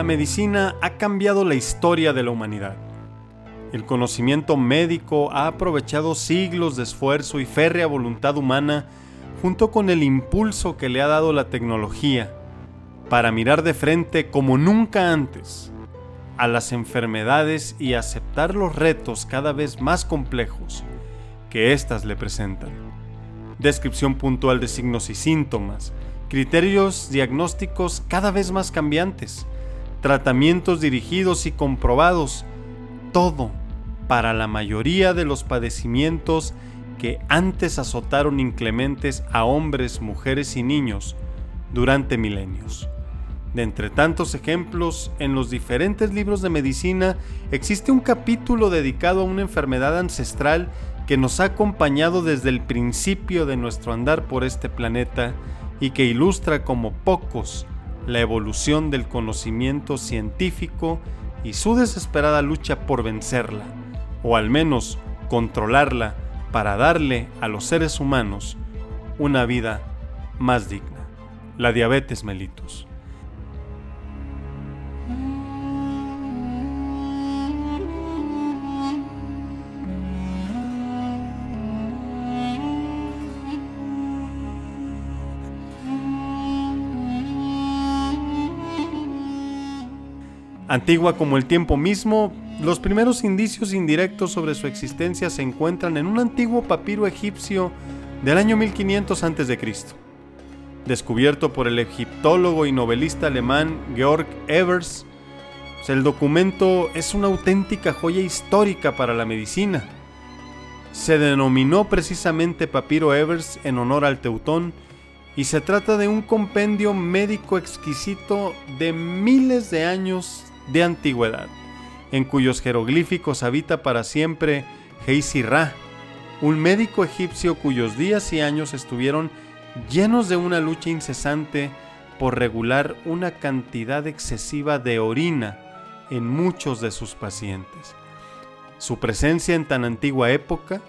la medicina ha cambiado la historia de la humanidad. El conocimiento médico ha aprovechado siglos de esfuerzo y férrea voluntad humana junto con el impulso que le ha dado la tecnología para mirar de frente como nunca antes a las enfermedades y aceptar los retos cada vez más complejos que éstas le presentan. Descripción puntual de signos y síntomas, criterios diagnósticos cada vez más cambiantes, tratamientos dirigidos y comprobados, todo para la mayoría de los padecimientos que antes azotaron inclementes a hombres, mujeres y niños durante milenios. De entre tantos ejemplos, en los diferentes libros de medicina existe un capítulo dedicado a una enfermedad ancestral que nos ha acompañado desde el principio de nuestro andar por este planeta y que ilustra como pocos la evolución del conocimiento científico y su desesperada lucha por vencerla, o al menos controlarla para darle a los seres humanos una vida más digna. La diabetes mellitus. Antigua como el tiempo mismo, los primeros indicios indirectos sobre su existencia se encuentran en un antiguo papiro egipcio del año 1500 a.C., descubierto por el egiptólogo y novelista alemán Georg Evers. El documento es una auténtica joya histórica para la medicina. Se denominó precisamente Papiro Evers en honor al Teutón y se trata de un compendio médico exquisito de miles de años de antigüedad, en cuyos jeroglíficos habita para siempre Heisi Ra, un médico egipcio cuyos días y años estuvieron llenos de una lucha incesante por regular una cantidad excesiva de orina en muchos de sus pacientes. Su presencia en tan antigua época,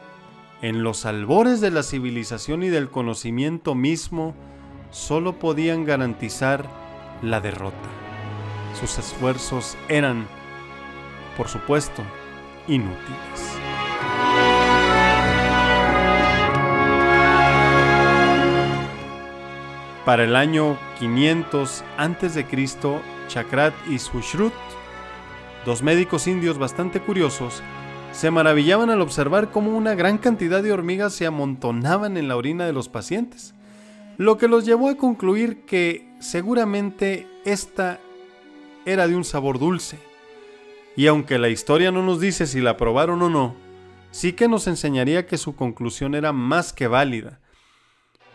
en los albores de la civilización y del conocimiento mismo, solo podían garantizar la derrota. Sus esfuerzos eran, por supuesto, inútiles. Para el año 500 a.C., Chakrat y Sushrut, dos médicos indios bastante curiosos, se maravillaban al observar cómo una gran cantidad de hormigas se amontonaban en la orina de los pacientes, lo que los llevó a concluir que seguramente esta era de un sabor dulce. Y aunque la historia no nos dice si la probaron o no, sí que nos enseñaría que su conclusión era más que válida.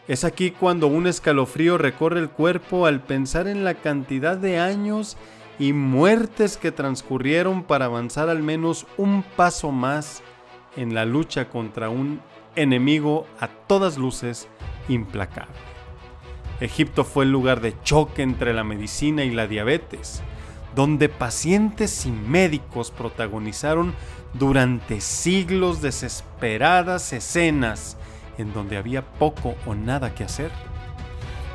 Es aquí cuando un escalofrío recorre el cuerpo al pensar en la cantidad de años y muertes que transcurrieron para avanzar al menos un paso más en la lucha contra un enemigo a todas luces implacable. Egipto fue el lugar de choque entre la medicina y la diabetes, donde pacientes y médicos protagonizaron durante siglos desesperadas escenas en donde había poco o nada que hacer.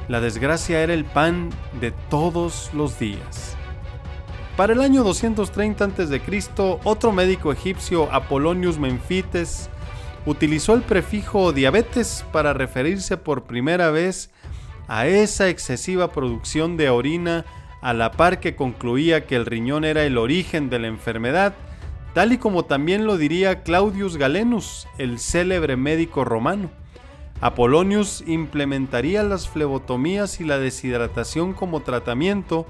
La desgracia era el pan de todos los días. Para el año 230 a.C., otro médico egipcio, Apolonius Memfites, utilizó el prefijo diabetes para referirse por primera vez a esa excesiva producción de orina a la par que concluía que el riñón era el origen de la enfermedad, tal y como también lo diría Claudius Galenus, el célebre médico romano. Apolonius implementaría las flebotomías y la deshidratación como tratamiento,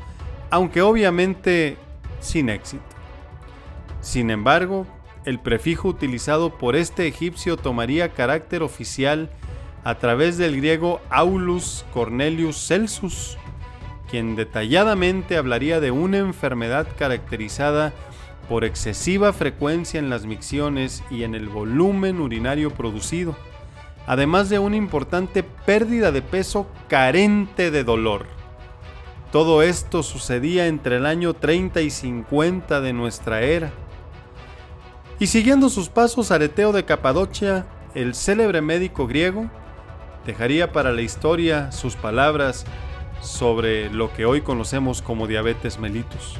aunque obviamente sin éxito. Sin embargo, el prefijo utilizado por este egipcio tomaría carácter oficial a través del griego Aulus Cornelius Celsus, quien detalladamente hablaría de una enfermedad caracterizada por excesiva frecuencia en las micciones y en el volumen urinario producido, además de una importante pérdida de peso carente de dolor. Todo esto sucedía entre el año 30 y 50 de nuestra era. Y siguiendo sus pasos Areteo de Capadocia, el célebre médico griego, dejaría para la historia sus palabras sobre lo que hoy conocemos como diabetes mellitus.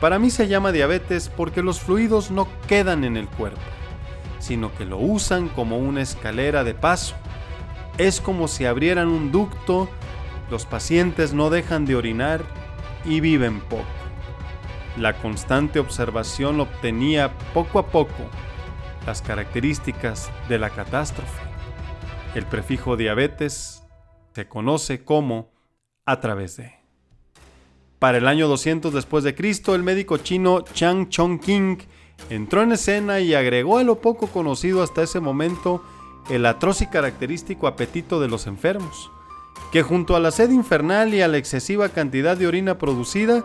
Para mí se llama diabetes porque los fluidos no quedan en el cuerpo, sino que lo usan como una escalera de paso. Es como si abrieran un ducto, los pacientes no dejan de orinar y viven poco. La constante observación obtenía poco a poco las características de la catástrofe. El prefijo diabetes se conoce como a través de. Para el año 200 después de Cristo, el médico chino Chang Chong-king entró en escena y agregó a lo poco conocido hasta ese momento el atroz y característico apetito de los enfermos, que junto a la sed infernal y a la excesiva cantidad de orina producida,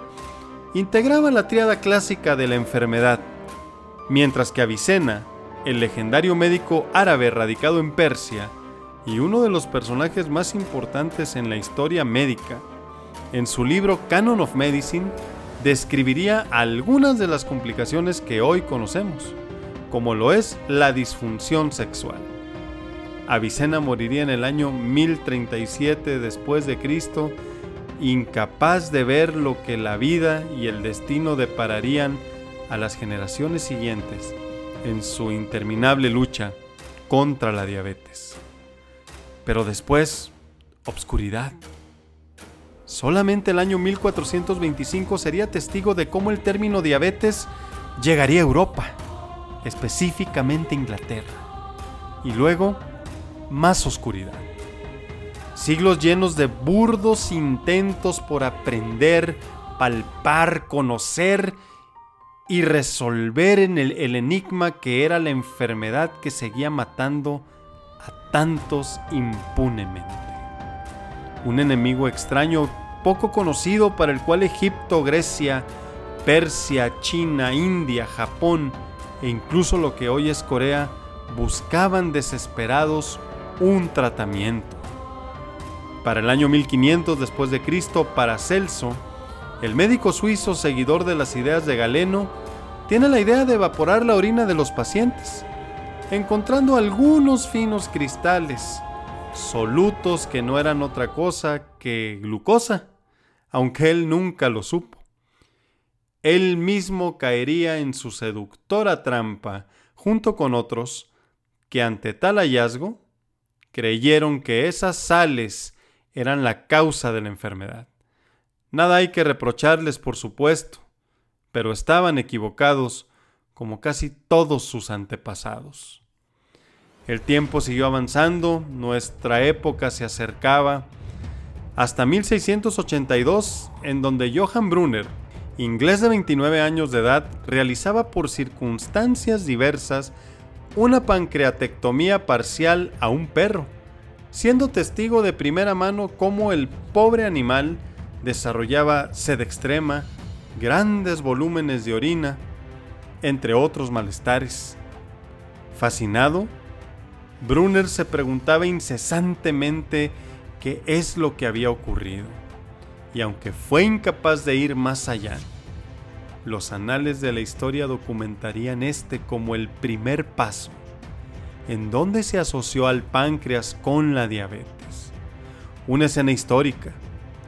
integraba la tríada clásica de la enfermedad, mientras que Avicena, el legendario médico árabe radicado en Persia y uno de los personajes más importantes en la historia médica, en su libro Canon of Medicine describiría algunas de las complicaciones que hoy conocemos, como lo es la disfunción sexual. Avicena moriría en el año 1037 después de Cristo incapaz de ver lo que la vida y el destino depararían a las generaciones siguientes en su interminable lucha contra la diabetes. Pero después, obscuridad. Solamente el año 1425 sería testigo de cómo el término diabetes llegaría a Europa, específicamente Inglaterra. Y luego, más oscuridad siglos llenos de burdos intentos por aprender, palpar, conocer y resolver en el, enigma que era la enfermedad que seguía matando tantos impunemente. Un enemigo extraño poco conocido para el cual Egipto, Grecia, Persia, China, India, Japón e incluso lo que hoy es Corea buscaban desesperados un tratamiento. Para el año 1500 después de Cristo, Paracelso, el médico suizo seguidor de las ideas de Galeno, tiene la idea de evaporar la orina de los pacientes, encontrando algunos finos cristales, solutos que no eran otra cosa que glucosa, aunque él nunca lo supo. Él mismo caería en su seductora trampa junto con otros que ante tal hallazgo creyeron que esas sales eran la causa de la enfermedad. Nada hay que reprocharles, por supuesto, pero estaban equivocados como casi todos sus antepasados. El tiempo siguió avanzando, nuestra época se acercaba, hasta 1682, en donde Johann Brunner, inglés de 29 años de edad, realizaba por circunstancias diversas una pancreatectomía parcial a un perro siendo testigo de primera mano cómo el pobre animal desarrollaba sed extrema, grandes volúmenes de orina, entre otros malestares. Fascinado, Brunner se preguntaba incesantemente qué es lo que había ocurrido, y aunque fue incapaz de ir más allá, los anales de la historia documentarían este como el primer paso en donde se asoció al páncreas con la diabetes. Una escena histórica,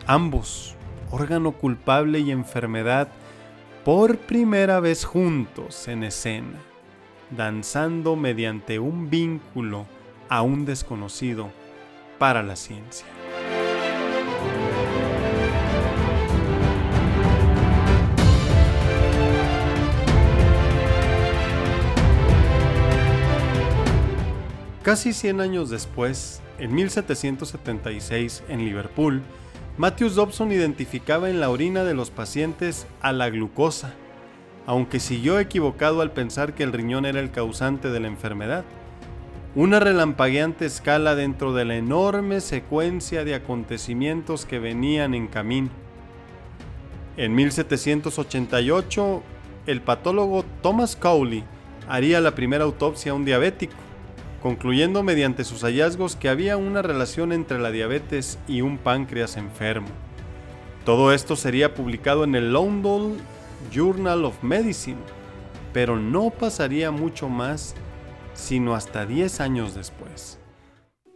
ambos, órgano culpable y enfermedad, por primera vez juntos en escena, danzando mediante un vínculo aún desconocido para la ciencia. Casi 100 años después, en 1776, en Liverpool, Matthews Dobson identificaba en la orina de los pacientes a la glucosa, aunque siguió equivocado al pensar que el riñón era el causante de la enfermedad. Una relampagueante escala dentro de la enorme secuencia de acontecimientos que venían en camino. En 1788, el patólogo Thomas Cowley haría la primera autopsia a un diabético concluyendo mediante sus hallazgos que había una relación entre la diabetes y un páncreas enfermo. Todo esto sería publicado en el London Journal of Medicine, pero no pasaría mucho más sino hasta 10 años después.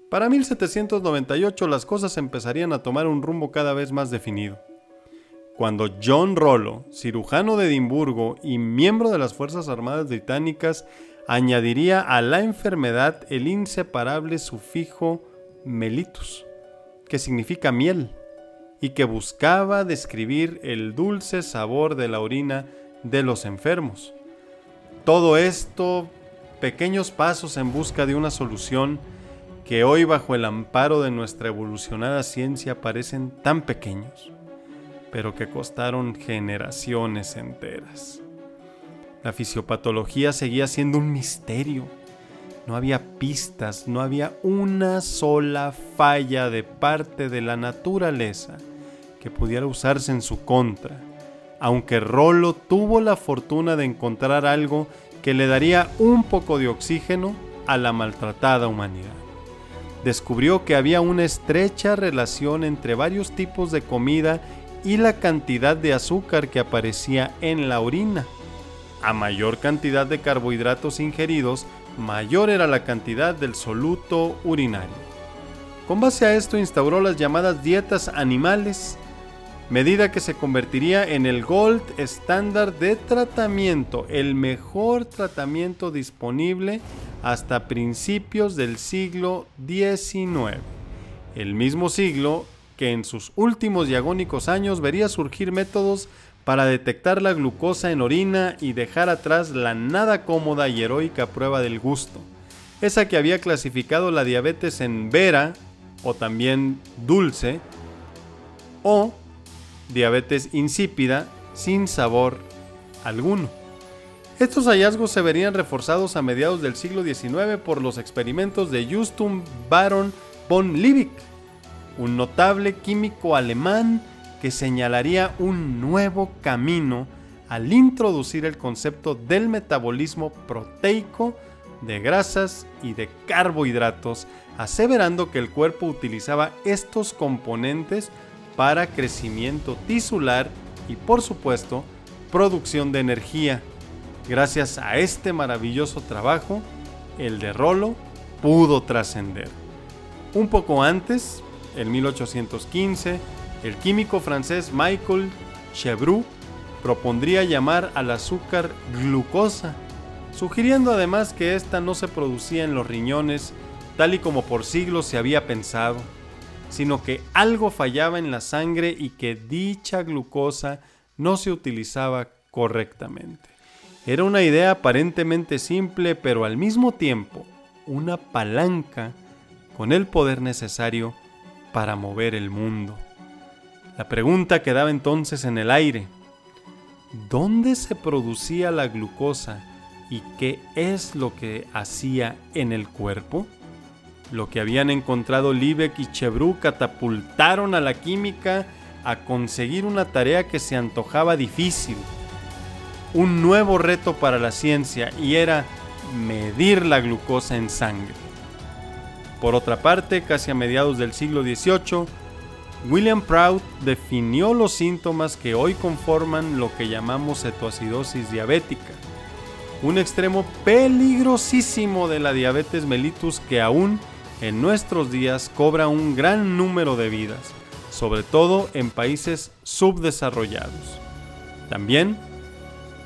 Para 1798 las cosas empezarían a tomar un rumbo cada vez más definido. Cuando John Rollo, cirujano de Edimburgo y miembro de las Fuerzas Armadas Británicas, añadiría a la enfermedad el inseparable sufijo melitus, que significa miel, y que buscaba describir el dulce sabor de la orina de los enfermos. Todo esto, pequeños pasos en busca de una solución que hoy bajo el amparo de nuestra evolucionada ciencia parecen tan pequeños, pero que costaron generaciones enteras. La fisiopatología seguía siendo un misterio. No había pistas, no había una sola falla de parte de la naturaleza que pudiera usarse en su contra, aunque Rollo tuvo la fortuna de encontrar algo que le daría un poco de oxígeno a la maltratada humanidad. Descubrió que había una estrecha relación entre varios tipos de comida y la cantidad de azúcar que aparecía en la orina. A mayor cantidad de carbohidratos ingeridos, mayor era la cantidad del soluto urinario. Con base a esto instauró las llamadas dietas animales, medida que se convertiría en el gold estándar de tratamiento, el mejor tratamiento disponible hasta principios del siglo XIX, el mismo siglo que en sus últimos y agónicos años vería surgir métodos para detectar la glucosa en orina y dejar atrás la nada cómoda y heroica prueba del gusto, esa que había clasificado la diabetes en vera o también dulce o diabetes insípida sin sabor alguno. Estos hallazgos se verían reforzados a mediados del siglo XIX por los experimentos de Justus Baron von Liebig, un notable químico alemán que señalaría un nuevo camino al introducir el concepto del metabolismo proteico de grasas y de carbohidratos, aseverando que el cuerpo utilizaba estos componentes para crecimiento tisular y por supuesto producción de energía. Gracias a este maravilloso trabajo, el de Rollo pudo trascender. Un poco antes, en 1815, el químico francés Michael Chevroux propondría llamar al azúcar glucosa, sugiriendo además que ésta no se producía en los riñones tal y como por siglos se había pensado, sino que algo fallaba en la sangre y que dicha glucosa no se utilizaba correctamente. Era una idea aparentemente simple, pero al mismo tiempo una palanca con el poder necesario para mover el mundo. La pregunta quedaba entonces en el aire. ¿Dónde se producía la glucosa y qué es lo que hacía en el cuerpo? Lo que habían encontrado Liebig y Chevroux catapultaron a la química a conseguir una tarea que se antojaba difícil. Un nuevo reto para la ciencia y era medir la glucosa en sangre. Por otra parte, casi a mediados del siglo XVIII, William Prout definió los síntomas que hoy conforman lo que llamamos cetoacidosis diabética, un extremo peligrosísimo de la diabetes mellitus que aún en nuestros días cobra un gran número de vidas, sobre todo en países subdesarrollados. También,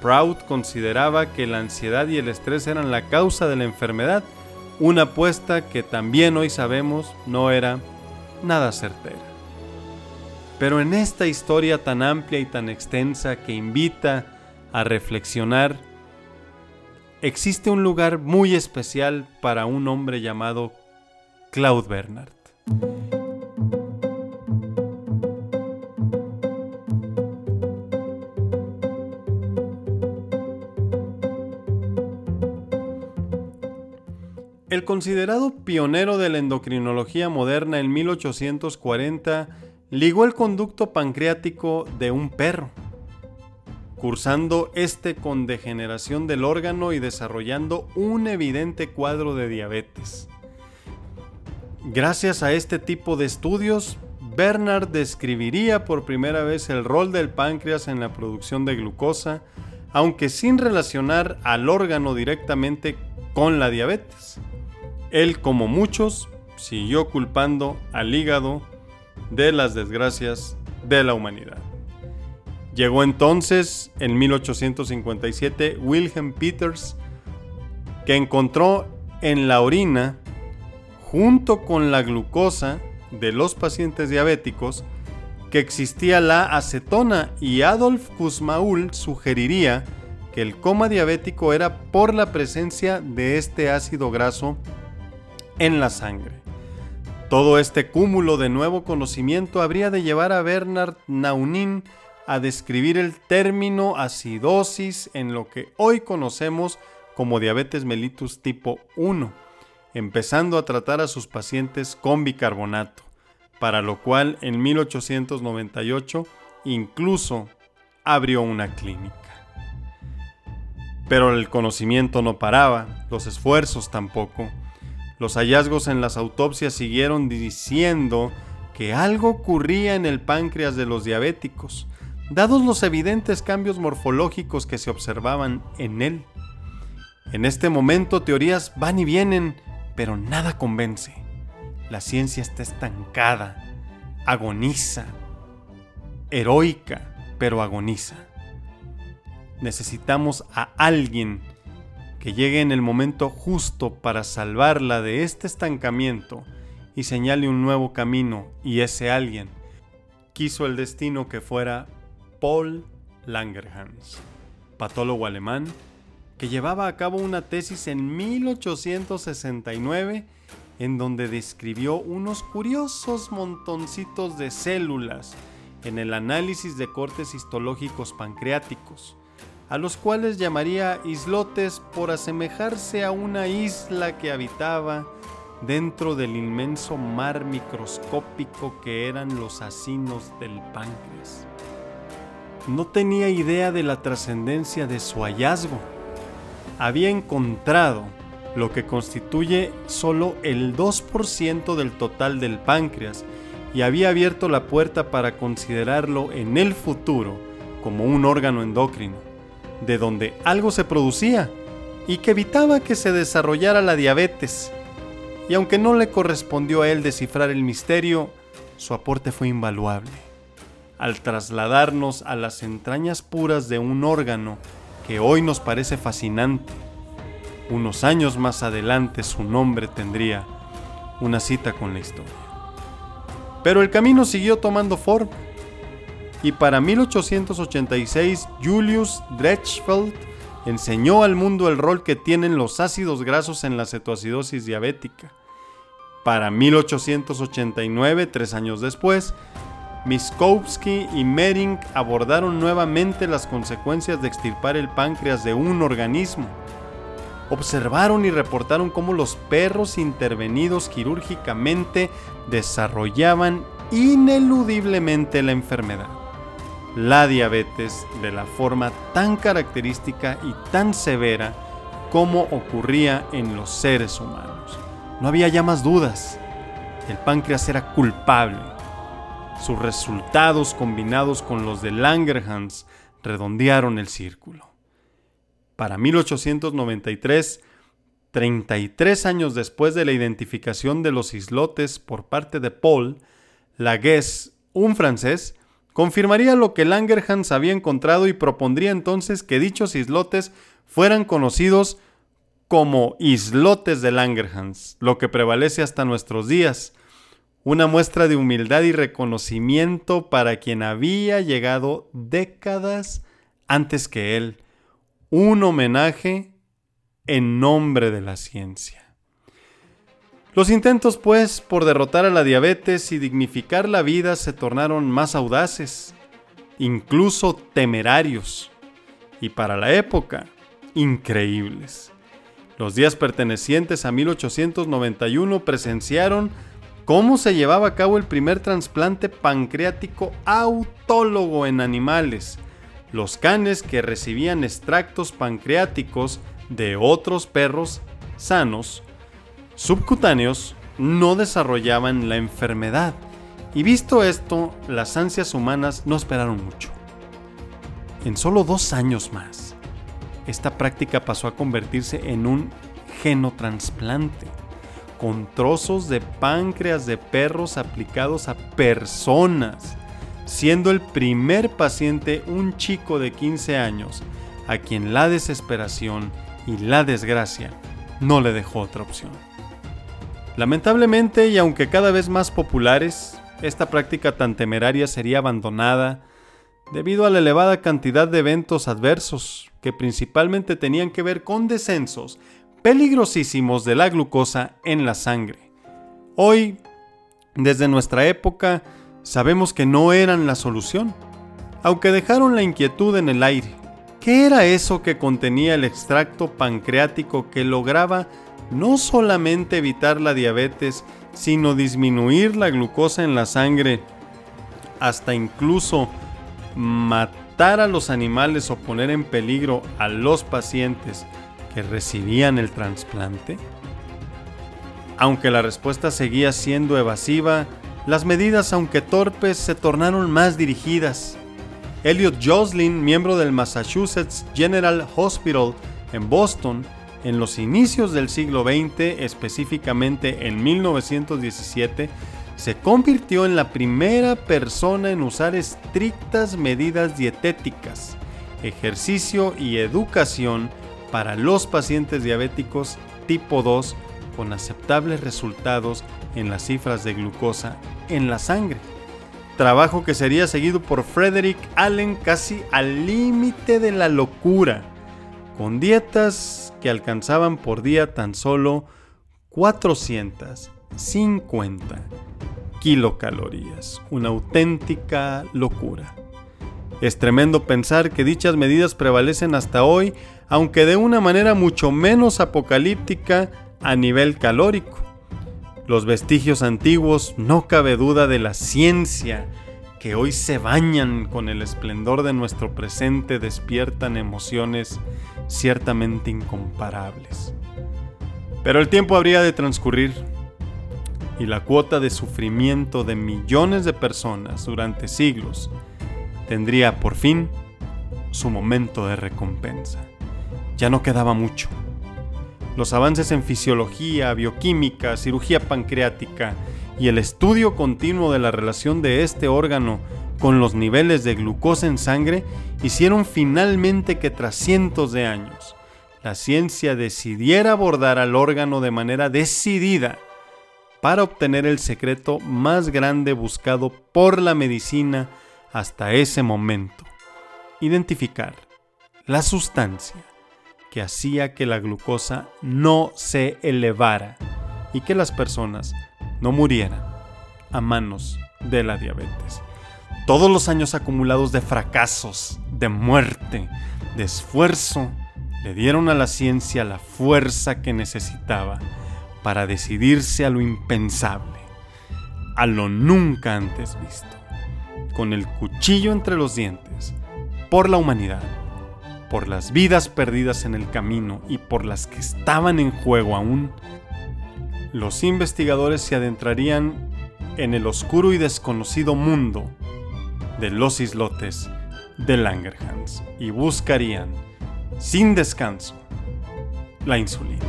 Prout consideraba que la ansiedad y el estrés eran la causa de la enfermedad, una apuesta que también hoy sabemos no era nada certera. Pero en esta historia tan amplia y tan extensa que invita a reflexionar, existe un lugar muy especial para un hombre llamado Claude Bernard. El considerado pionero de la endocrinología moderna en 1840 ligó el conducto pancreático de un perro, cursando este con degeneración del órgano y desarrollando un evidente cuadro de diabetes. Gracias a este tipo de estudios, Bernard describiría por primera vez el rol del páncreas en la producción de glucosa, aunque sin relacionar al órgano directamente con la diabetes. Él, como muchos, siguió culpando al hígado de las desgracias de la humanidad. Llegó entonces, en 1857, Wilhelm Peters, que encontró en la orina, junto con la glucosa de los pacientes diabéticos, que existía la acetona y Adolf Kussmaul sugeriría que el coma diabético era por la presencia de este ácido graso en la sangre. Todo este cúmulo de nuevo conocimiento habría de llevar a Bernard Naunin a describir el término acidosis en lo que hoy conocemos como diabetes mellitus tipo 1, empezando a tratar a sus pacientes con bicarbonato, para lo cual en 1898 incluso abrió una clínica. Pero el conocimiento no paraba, los esfuerzos tampoco. Los hallazgos en las autopsias siguieron diciendo que algo ocurría en el páncreas de los diabéticos, dados los evidentes cambios morfológicos que se observaban en él. En este momento teorías van y vienen, pero nada convence. La ciencia está estancada, agoniza, heroica, pero agoniza. Necesitamos a alguien que llegue en el momento justo para salvarla de este estancamiento y señale un nuevo camino, y ese alguien quiso el destino que fuera Paul Langerhans, patólogo alemán, que llevaba a cabo una tesis en 1869 en donde describió unos curiosos montoncitos de células en el análisis de cortes histológicos pancreáticos, a los cuales llamaría islotes por asemejarse a una isla que habitaba dentro del inmenso mar microscópico que eran los asinos del páncreas no tenía idea de la trascendencia de su hallazgo. Había encontrado lo que constituye solo el 2% del total del páncreas y había abierto la puerta para considerarlo en el futuro como un órgano endocrino, de donde algo se producía y que evitaba que se desarrollara la diabetes. Y aunque no le correspondió a él descifrar el misterio, su aporte fue invaluable al trasladarnos a las entrañas puras de un órgano que hoy nos parece fascinante. Unos años más adelante su nombre tendría una cita con la historia. Pero el camino siguió tomando forma y para 1886 Julius Drechfeld enseñó al mundo el rol que tienen los ácidos grasos en la cetoacidosis diabética. Para 1889, tres años después, Miskowski y Mering abordaron nuevamente las consecuencias de extirpar el páncreas de un organismo. Observaron y reportaron cómo los perros intervenidos quirúrgicamente desarrollaban ineludiblemente la enfermedad, la diabetes, de la forma tan característica y tan severa como ocurría en los seres humanos. No había ya más dudas. El páncreas era culpable sus resultados combinados con los de Langerhans redondearon el círculo. Para 1893, 33 años después de la identificación de los islotes por parte de Paul, Lagues, un francés, confirmaría lo que Langerhans había encontrado y propondría entonces que dichos islotes fueran conocidos como islotes de Langerhans, lo que prevalece hasta nuestros días, una muestra de humildad y reconocimiento para quien había llegado décadas antes que él, un homenaje en nombre de la ciencia. Los intentos, pues, por derrotar a la diabetes y dignificar la vida se tornaron más audaces, incluso temerarios, y para la época, increíbles. Los días pertenecientes a 1891 presenciaron cómo se llevaba a cabo el primer trasplante pancreático autólogo en animales. Los canes que recibían extractos pancreáticos de otros perros sanos, subcutáneos, no desarrollaban la enfermedad. Y visto esto, las ansias humanas no esperaron mucho. En solo dos años más, esta práctica pasó a convertirse en un genotransplante con trozos de páncreas de perros aplicados a personas, siendo el primer paciente un chico de 15 años, a quien la desesperación y la desgracia no le dejó otra opción. Lamentablemente, y aunque cada vez más populares, esta práctica tan temeraria sería abandonada debido a la elevada cantidad de eventos adversos que principalmente tenían que ver con descensos peligrosísimos de la glucosa en la sangre. Hoy, desde nuestra época, sabemos que no eran la solución, aunque dejaron la inquietud en el aire. ¿Qué era eso que contenía el extracto pancreático que lograba no solamente evitar la diabetes, sino disminuir la glucosa en la sangre, hasta incluso matar a los animales o poner en peligro a los pacientes que recibían el trasplante? Aunque la respuesta seguía siendo evasiva, las medidas, aunque torpes, se tornaron más dirigidas. Elliot Joslin, miembro del Massachusetts General Hospital en Boston, en los inicios del siglo XX, específicamente en 1917, se convirtió en la primera persona en usar estrictas medidas dietéticas, ejercicio y educación para los pacientes diabéticos tipo 2 con aceptables resultados en las cifras de glucosa en la sangre. Trabajo que sería seguido por Frederick Allen casi al límite de la locura, con dietas que alcanzaban por día tan solo 450 kilocalorías, una auténtica locura. Es tremendo pensar que dichas medidas prevalecen hasta hoy, aunque de una manera mucho menos apocalíptica a nivel calórico. Los vestigios antiguos, no cabe duda de la ciencia, que hoy se bañan con el esplendor de nuestro presente, despiertan emociones ciertamente incomparables. Pero el tiempo habría de transcurrir y la cuota de sufrimiento de millones de personas durante siglos tendría por fin su momento de recompensa. Ya no quedaba mucho. Los avances en fisiología, bioquímica, cirugía pancreática y el estudio continuo de la relación de este órgano con los niveles de glucosa en sangre hicieron finalmente que tras cientos de años la ciencia decidiera abordar al órgano de manera decidida para obtener el secreto más grande buscado por la medicina hasta ese momento, identificar la sustancia que hacía que la glucosa no se elevara y que las personas no murieran a manos de la diabetes. Todos los años acumulados de fracasos, de muerte, de esfuerzo, le dieron a la ciencia la fuerza que necesitaba para decidirse a lo impensable, a lo nunca antes visto, con el cuchillo entre los dientes, por la humanidad, por las vidas perdidas en el camino y por las que estaban en juego aún, los investigadores se adentrarían en el oscuro y desconocido mundo de los islotes de Langerhans y buscarían, sin descanso, la insulina.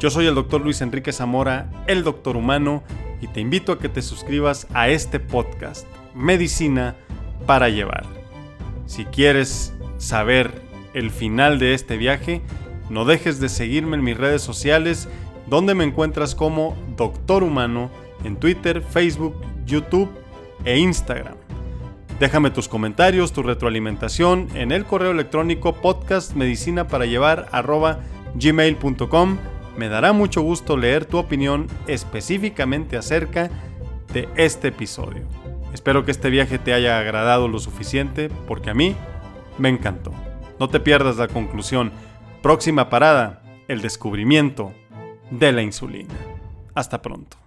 Yo soy el doctor Luis Enrique Zamora, el doctor humano, te invito a que te suscribas a este podcast, Medicina para Llevar. Si quieres saber el final de este viaje, no dejes de seguirme en mis redes sociales, donde me encuentras como Doctor Humano en Twitter, Facebook, YouTube e Instagram. Déjame tus comentarios, tu retroalimentación en el correo electrónico podcastmedicina.para-llevar@gmail.com me dará mucho gusto leer tu opinión específicamente acerca de este episodio. Espero que este viaje te haya agradado lo suficiente porque a mí me encantó. No te pierdas la conclusión. Próxima parada, el descubrimiento de la insulina. Hasta pronto.